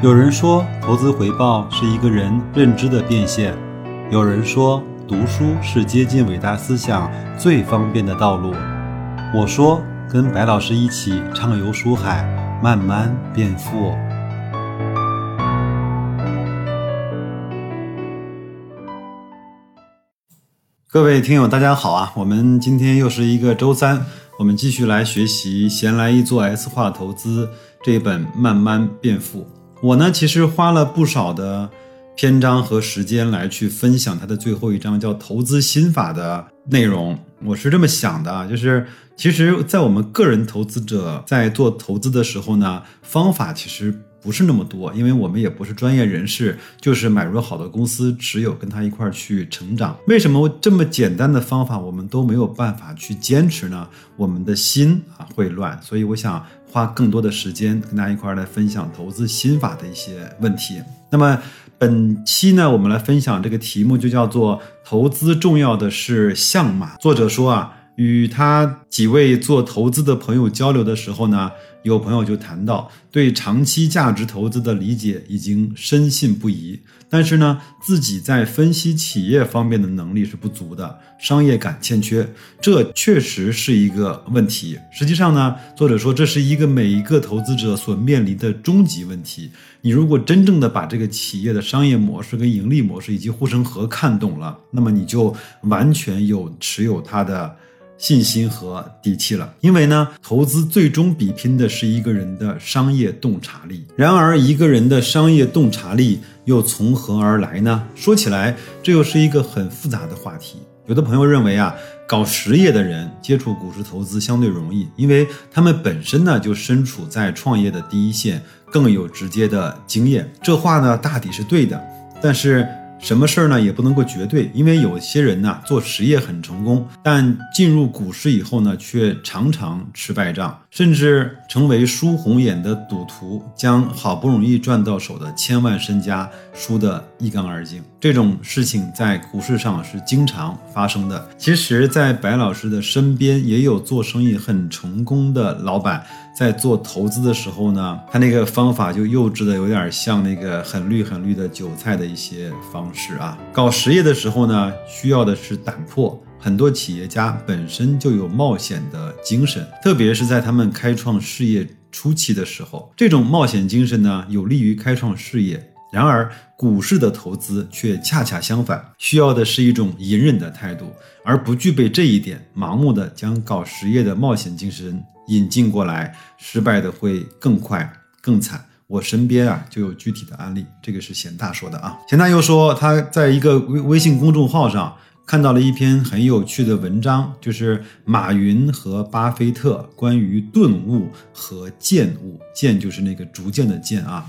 有人说，投资回报是一个人认知的变现；有人说，读书是接近伟大思想最方便的道路。我说，跟白老师一起畅游书海，慢慢变富。各位听友，大家好啊！我们今天又是一个周三，我们继续来学习《闲来一做 S 化投资》这一本《慢慢变富》。我呢，其实花了不少的篇章和时间来去分享它的最后一章，叫“投资心法”的内容。我是这么想的，就是其实，在我们个人投资者在做投资的时候呢，方法其实不是那么多，因为我们也不是专业人士，就是买入好的公司，持有跟他一块儿去成长。为什么这么简单的方法我们都没有办法去坚持呢？我们的心啊会乱，所以我想。花更多的时间跟大家一块儿来分享投资心法的一些问题。那么本期呢，我们来分享这个题目就叫做“投资重要的是相马”。作者说啊，与他几位做投资的朋友交流的时候呢。有朋友就谈到，对长期价值投资的理解已经深信不疑，但是呢，自己在分析企业方面的能力是不足的，商业感欠缺，这确实是一个问题。实际上呢，作者说这是一个每一个投资者所面临的终极问题。你如果真正的把这个企业的商业模式跟盈利模式以及护城河看懂了，那么你就完全有持有它的。信心和底气了，因为呢，投资最终比拼的是一个人的商业洞察力。然而，一个人的商业洞察力又从何而来呢？说起来，这又是一个很复杂的话题。有的朋友认为啊，搞实业的人接触股市投资相对容易，因为他们本身呢就身处在创业的第一线，更有直接的经验。这话呢，大抵是对的，但是。什么事儿呢？也不能够绝对，因为有些人呢做实业很成功，但进入股市以后呢，却常常吃败仗，甚至成为输红眼的赌徒，将好不容易赚到手的千万身家输得一干二净。这种事情在股市上是经常发生的。其实，在白老师的身边也有做生意很成功的老板。在做投资的时候呢，他那个方法就幼稚的有点像那个很绿很绿的韭菜的一些方式啊。搞实业的时候呢，需要的是胆魄。很多企业家本身就有冒险的精神，特别是在他们开创事业初期的时候，这种冒险精神呢，有利于开创事业。然而，股市的投资却恰恰相反，需要的是一种隐忍的态度，而不具备这一点，盲目的将搞实业的冒险精神引进过来，失败的会更快更惨。我身边啊就有具体的案例，这个是贤大说的啊。贤大又说，他在一个微微信公众号上看到了一篇很有趣的文章，就是马云和巴菲特关于顿悟和渐悟，渐就是那个逐渐的渐啊。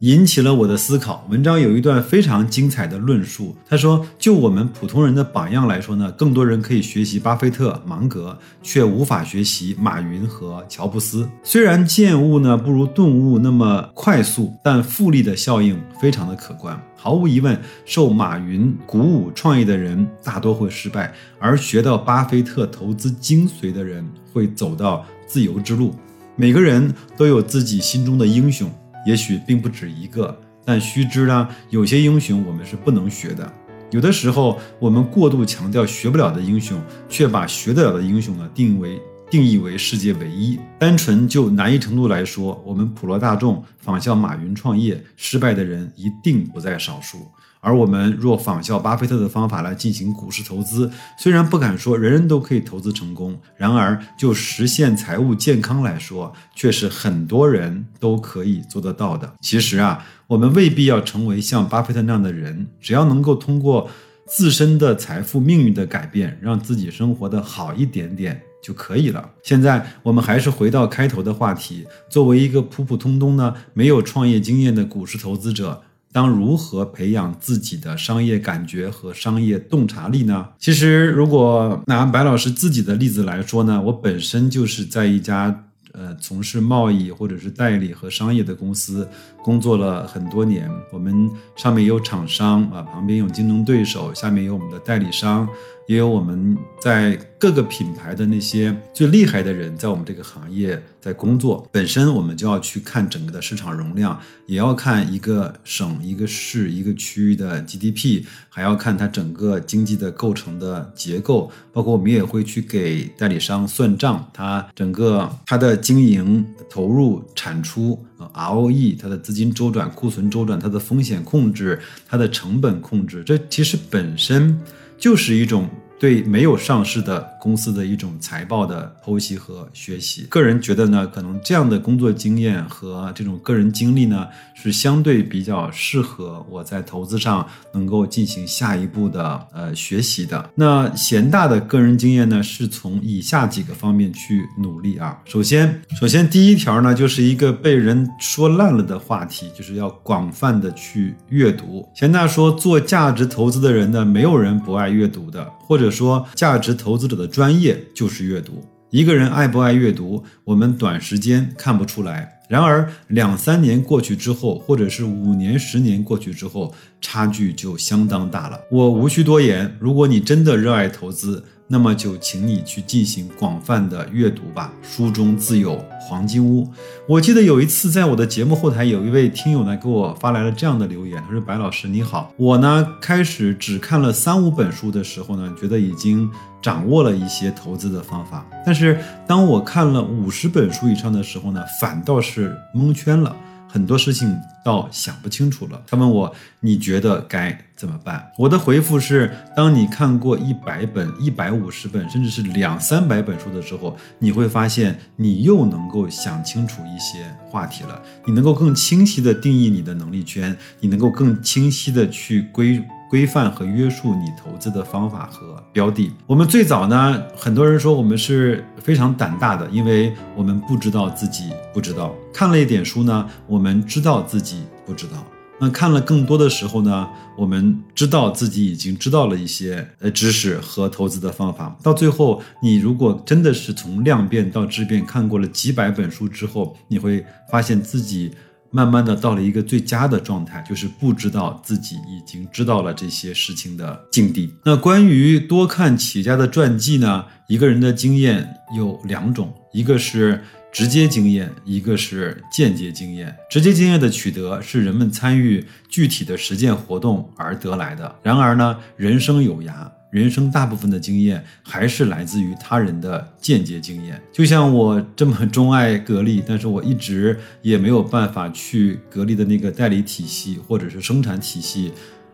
引起了我的思考。文章有一段非常精彩的论述。他说：“就我们普通人的榜样来说呢，更多人可以学习巴菲特、芒格，却无法学习马云和乔布斯。虽然见悟呢不如顿悟那么快速，但复利的效应非常的可观。毫无疑问，受马云鼓舞创业的人大多会失败，而学到巴菲特投资精髓的人会走到自由之路。每个人都有自己心中的英雄。”也许并不止一个，但须知呢，有些英雄我们是不能学的。有的时候，我们过度强调学不了的英雄，却把学得了的英雄呢定为定义为世界唯一。单纯就难易程度来说，我们普罗大众仿效马云创业失败的人一定不在少数。而我们若仿效巴菲特的方法来进行股市投资，虽然不敢说人人都可以投资成功，然而就实现财务健康来说，却是很多人都可以做得到的。其实啊，我们未必要成为像巴菲特那样的人，只要能够通过自身的财富命运的改变，让自己生活的好一点点就可以了。现在我们还是回到开头的话题，作为一个普普通通呢没有创业经验的股市投资者。当如何培养自己的商业感觉和商业洞察力呢？其实，如果拿白老师自己的例子来说呢，我本身就是在一家呃从事贸易或者是代理和商业的公司工作了很多年。我们上面有厂商啊，旁边有竞争对手，下面有我们的代理商，也有我们在各个品牌的那些最厉害的人，在我们这个行业在工作。本身我们就要去看整个的市场容量，也要看一个省、一个市、一个区域的 GDP，还要看它整个经济的构成的结构。包括我们也会去给代理商算账，它整个它的经营投入、产出、ROE，它的资金周转、库存周转、它的风险控制、它的成本控制，这其实本身就是一种。对没有上市的公司的一种财报的剖析和学习，个人觉得呢，可能这样的工作经验和这种个人经历呢，是相对比较适合我在投资上能够进行下一步的呃学习的。那贤大的个人经验呢，是从以下几个方面去努力啊。首先，首先第一条呢，就是一个被人说烂了的话题，就是要广泛的去阅读。贤大说，做价值投资的人呢，没有人不爱阅读的。或者说，价值投资者的专业就是阅读。一个人爱不爱阅读，我们短时间看不出来。然而，两三年过去之后，或者是五年、十年过去之后，差距就相当大了。我无需多言，如果你真的热爱投资，那么就请你去进行广泛的阅读吧。书中自有黄金屋。我记得有一次在我的节目后台，有一位听友呢给我发来了这样的留言，他说：“白老师你好，我呢开始只看了三五本书的时候呢，觉得已经掌握了一些投资的方法，但是当我看了五十本书以上的时候呢，反倒是蒙圈了。”很多事情倒想不清楚了。他问我，你觉得该怎么办？我的回复是：当你看过一百本、一百五十本，甚至是两三百本书的时候，你会发现你又能够想清楚一些话题了。你能够更清晰的定义你的能力圈，你能够更清晰的去归。规范和约束你投资的方法和标的。我们最早呢，很多人说我们是非常胆大的，因为我们不知道自己不知道。看了一点书呢，我们知道自己不知道。那看了更多的时候呢，我们知道自己已经知道了一些呃知识和投资的方法。到最后，你如果真的是从量变到质变，看过了几百本书之后，你会发现自己。慢慢的到了一个最佳的状态，就是不知道自己已经知道了这些事情的境地。那关于多看企业家的传记呢？一个人的经验有两种，一个是直接经验，一个是间接经验。直接经验的取得是人们参与具体的实践活动而得来的。然而呢，人生有涯。人生大部分的经验还是来自于他人的间接经验。就像我这么钟爱格力，但是我一直也没有办法去格力的那个代理体系或者是生产体系，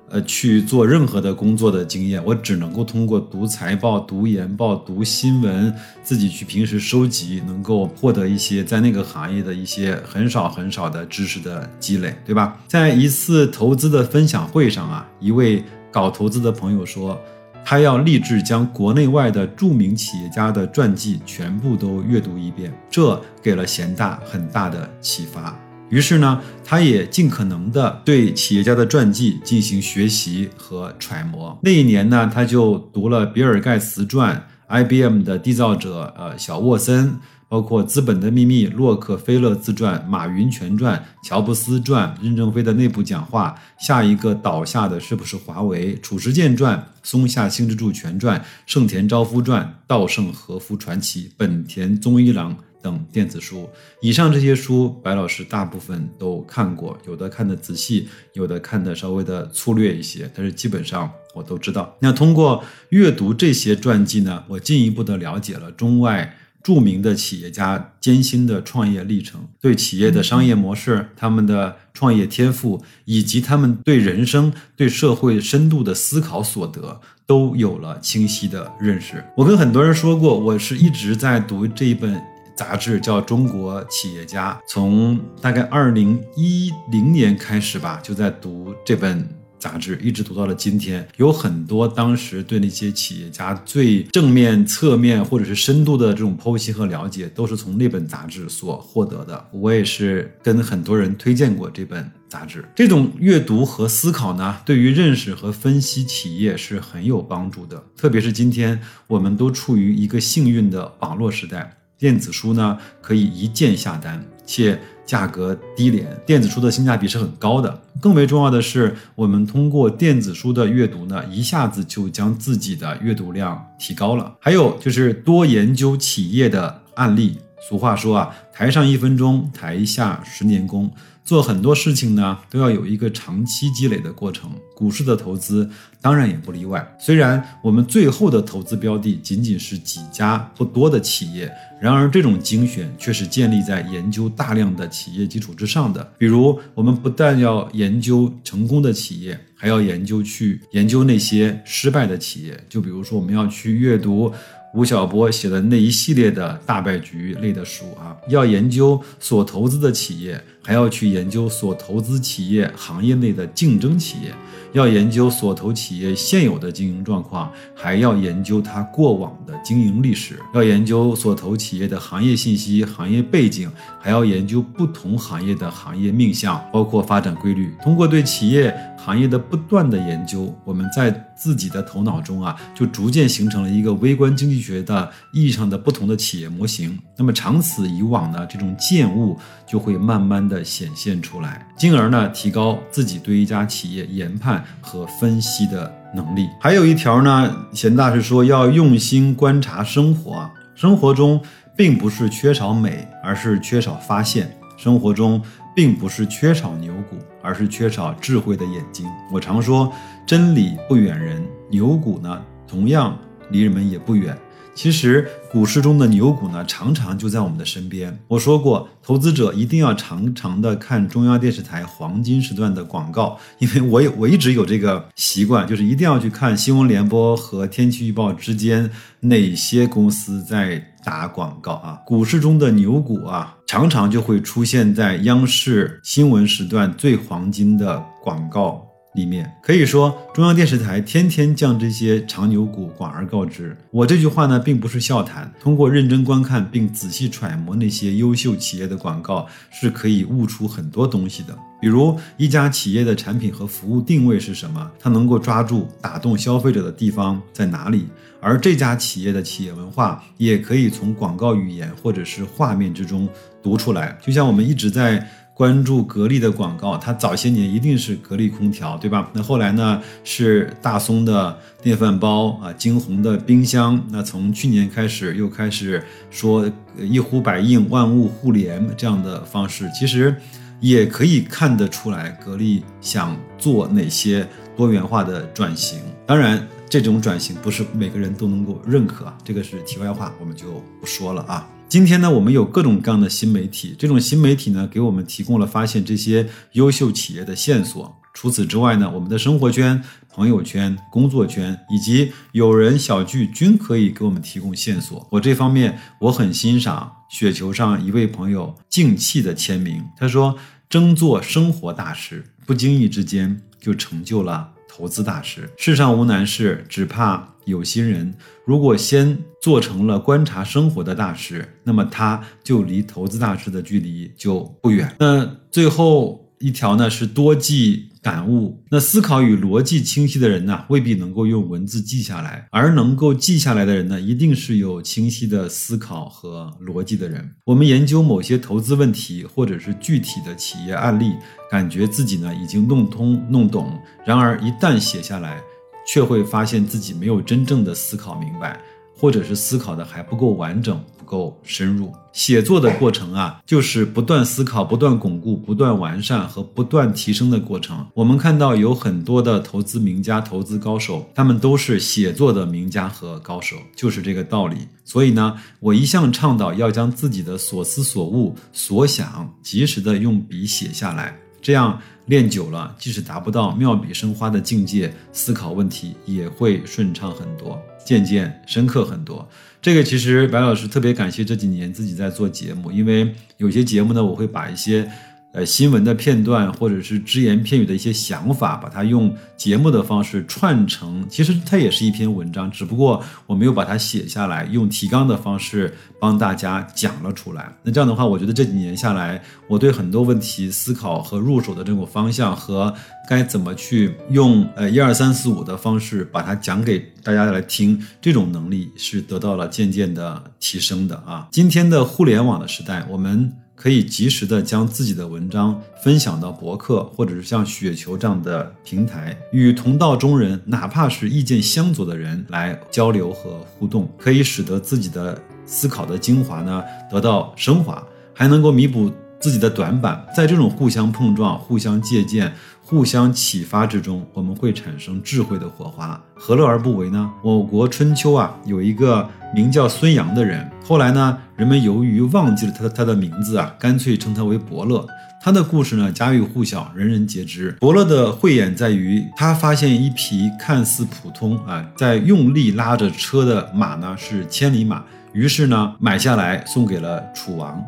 呃，去做任何的工作的经验。我只能够通过读财报、读研报、读新闻，自己去平时收集，能够获得一些在那个行业的一些很少很少的知识的积累，对吧？在一次投资的分享会上啊，一位搞投资的朋友说。他要立志将国内外的著名企业家的传记全部都阅读一遍，这给了贤大很大的启发。于是呢，他也尽可能的对企业家的传记进行学习和揣摩。那一年呢，他就读了比尔盖茨传、IBM 的缔造者呃小沃森。包括《资本的秘密》、洛克菲勒自传、马云全传、乔布斯传、任正非的内部讲话、下一个倒下的是不是华为、褚时健传、松下幸之助全传、盛田昭夫传、稻盛和夫传奇、本田宗一郎等电子书。以上这些书，白老师大部分都看过，有的看的仔细，有的看的稍微的粗略一些，但是基本上我都知道。那通过阅读这些传记呢，我进一步的了解了中外。著名的企业家艰辛的创业历程，对企业的商业模式、他们的创业天赋，以及他们对人生、对社会深度的思考所得，都有了清晰的认识。我跟很多人说过，我是一直在读这一本杂志，叫《中国企业家》，从大概二零一零年开始吧，就在读这本。杂志一直读到了今天，有很多当时对那些企业家最正面、侧面或者是深度的这种剖析和了解，都是从那本杂志所获得的。我也是跟很多人推荐过这本杂志。这种阅读和思考呢，对于认识和分析企业是很有帮助的。特别是今天，我们都处于一个幸运的网络时代，电子书呢可以一键下单，且价格低廉，电子书的性价比是很高的。更为重要的是，我们通过电子书的阅读呢，一下子就将自己的阅读量提高了。还有就是多研究企业的案例。俗话说啊，台上一分钟，台下十年功。做很多事情呢，都要有一个长期积累的过程。股市的投资当然也不例外。虽然我们最后的投资标的仅仅是几家不多的企业，然而这种精选却是建立在研究大量的企业基础之上的。比如，我们不但要研究成功的企业，还要研究去研究那些失败的企业。就比如说，我们要去阅读。吴晓波写的那一系列的大败局类的书啊，要研究所投资的企业，还要去研究所投资企业行业内的竞争企业。要研究所投企业现有的经营状况，还要研究它过往的经营历史；要研究所投企业的行业信息、行业背景，还要研究不同行业的行业命相，包括发展规律。通过对企业行业的不断的研究，我们在自己的头脑中啊，就逐渐形成了一个微观经济学的意义上的不同的企业模型。那么长此以往呢，这种见悟就会慢慢的显现出来，进而呢，提高自己对一家企业研判。和分析的能力，还有一条呢。贤大师说要用心观察生活，生活中并不是缺少美，而是缺少发现；生活中并不是缺少牛股，而是缺少智慧的眼睛。我常说，真理不远人，牛股呢，同样离人们也不远。其实股市中的牛股呢，常常就在我们的身边。我说过，投资者一定要常常的看中央电视台黄金时段的广告，因为我有我一直有这个习惯，就是一定要去看新闻联播和天气预报之间哪些公司在打广告啊。股市中的牛股啊，常常就会出现在央视新闻时段最黄金的广告。里面可以说，中央电视台天天将这些长牛股广而告之。我这句话呢，并不是笑谈。通过认真观看并仔细揣摩那些优秀企业的广告，是可以悟出很多东西的。比如，一家企业的产品和服务定位是什么？它能够抓住、打动消费者的地方在哪里？而这家企业的企业文化，也可以从广告语言或者是画面之中读出来。就像我们一直在。关注格力的广告，它早些年一定是格力空调，对吧？那后来呢是大松的电饭煲啊，惊鸿的冰箱。那从去年开始又开始说一呼百应、万物互联这样的方式，其实也可以看得出来格力想做哪些多元化的转型。当然，这种转型不是每个人都能够认可，这个是题外话，我们就不说了啊。今天呢，我们有各种各样的新媒体，这种新媒体呢，给我们提供了发现这些优秀企业的线索。除此之外呢，我们的生活圈、朋友圈、工作圈以及友人小聚均可以给我们提供线索。我这方面我很欣赏雪球上一位朋友静气的签名，他说：“争做生活大师，不经意之间就成就了。”投资大师，世上无难事，只怕有心人。如果先做成了观察生活的大师，那么他就离投资大师的距离就不远。那最后一条呢，是多记。感悟，那思考与逻辑清晰的人呢，未必能够用文字记下来，而能够记下来的人呢，一定是有清晰的思考和逻辑的人。我们研究某些投资问题，或者是具体的企业案例，感觉自己呢已经弄通弄懂，然而一旦写下来，却会发现自己没有真正的思考明白。或者是思考的还不够完整、不够深入。写作的过程啊，就是不断思考、不断巩固、不断完善和不断提升的过程。我们看到有很多的投资名家、投资高手，他们都是写作的名家和高手，就是这个道理。所以呢，我一向倡导要将自己的所思所悟、所想及时的用笔写下来，这样练久了，即使达不到妙笔生花的境界，思考问题也会顺畅很多。渐渐深刻很多，这个其实白老师特别感谢这几年自己在做节目，因为有些节目呢，我会把一些。呃，新闻的片段或者是只言片语的一些想法，把它用节目的方式串成，其实它也是一篇文章，只不过我没有把它写下来，用提纲的方式帮大家讲了出来。那这样的话，我觉得这几年下来，我对很多问题思考和入手的这种方向和该怎么去用呃一二三四五的方式把它讲给大家来听，这种能力是得到了渐渐的提升的啊。今天的互联网的时代，我们。可以及时的将自己的文章分享到博客或者是像雪球这样的平台，与同道中人，哪怕是意见相左的人来交流和互动，可以使得自己的思考的精华呢得到升华，还能够弥补自己的短板。在这种互相碰撞、互相借鉴。互相启发之中，我们会产生智慧的火花，何乐而不为呢？我国春秋啊，有一个名叫孙阳的人，后来呢，人们由于忘记了他的他的名字啊，干脆称他为伯乐。他的故事呢，家喻户晓，人人皆知。伯乐的慧眼在于，他发现一匹看似普通啊，在用力拉着车的马呢，是千里马，于是呢，买下来送给了楚王。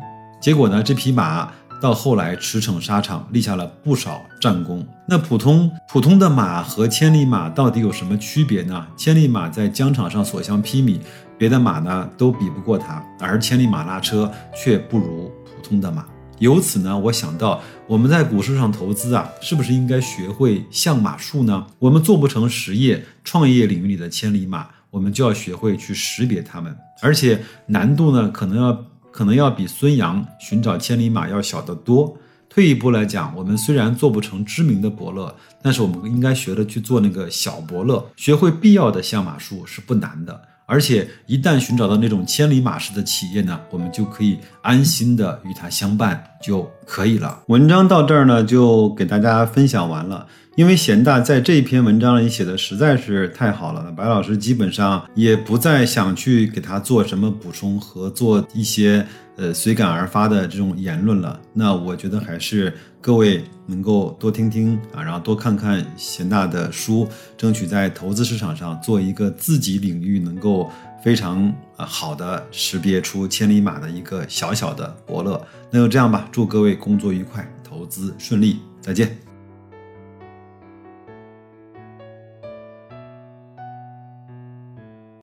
结果呢，这匹马。到后来驰骋沙场，立下了不少战功。那普通普通的马和千里马到底有什么区别呢？千里马在疆场上所向披靡，别的马呢都比不过它，而千里马拉车却不如普通的马。由此呢，我想到我们在股市上投资啊，是不是应该学会相马术呢？我们做不成实业创业领域里的千里马，我们就要学会去识别它们，而且难度呢，可能要。可能要比孙杨寻找千里马要小得多。退一步来讲，我们虽然做不成知名的伯乐，但是我们应该学着去做那个小伯乐，学会必要的相马术是不难的。而且一旦寻找到那种千里马式的企业呢，我们就可以安心的与它相伴就可以了。文章到这儿呢，就给大家分享完了。因为贤大在这篇文章里写的实在是太好了，白老师基本上也不再想去给他做什么补充和做一些呃随感而发的这种言论了。那我觉得还是各位能够多听听啊，然后多看看贤大的书，争取在投资市场上做一个自己领域能够非常呃好的识别出千里马的一个小小的伯乐。那就这样吧，祝各位工作愉快，投资顺利，再见。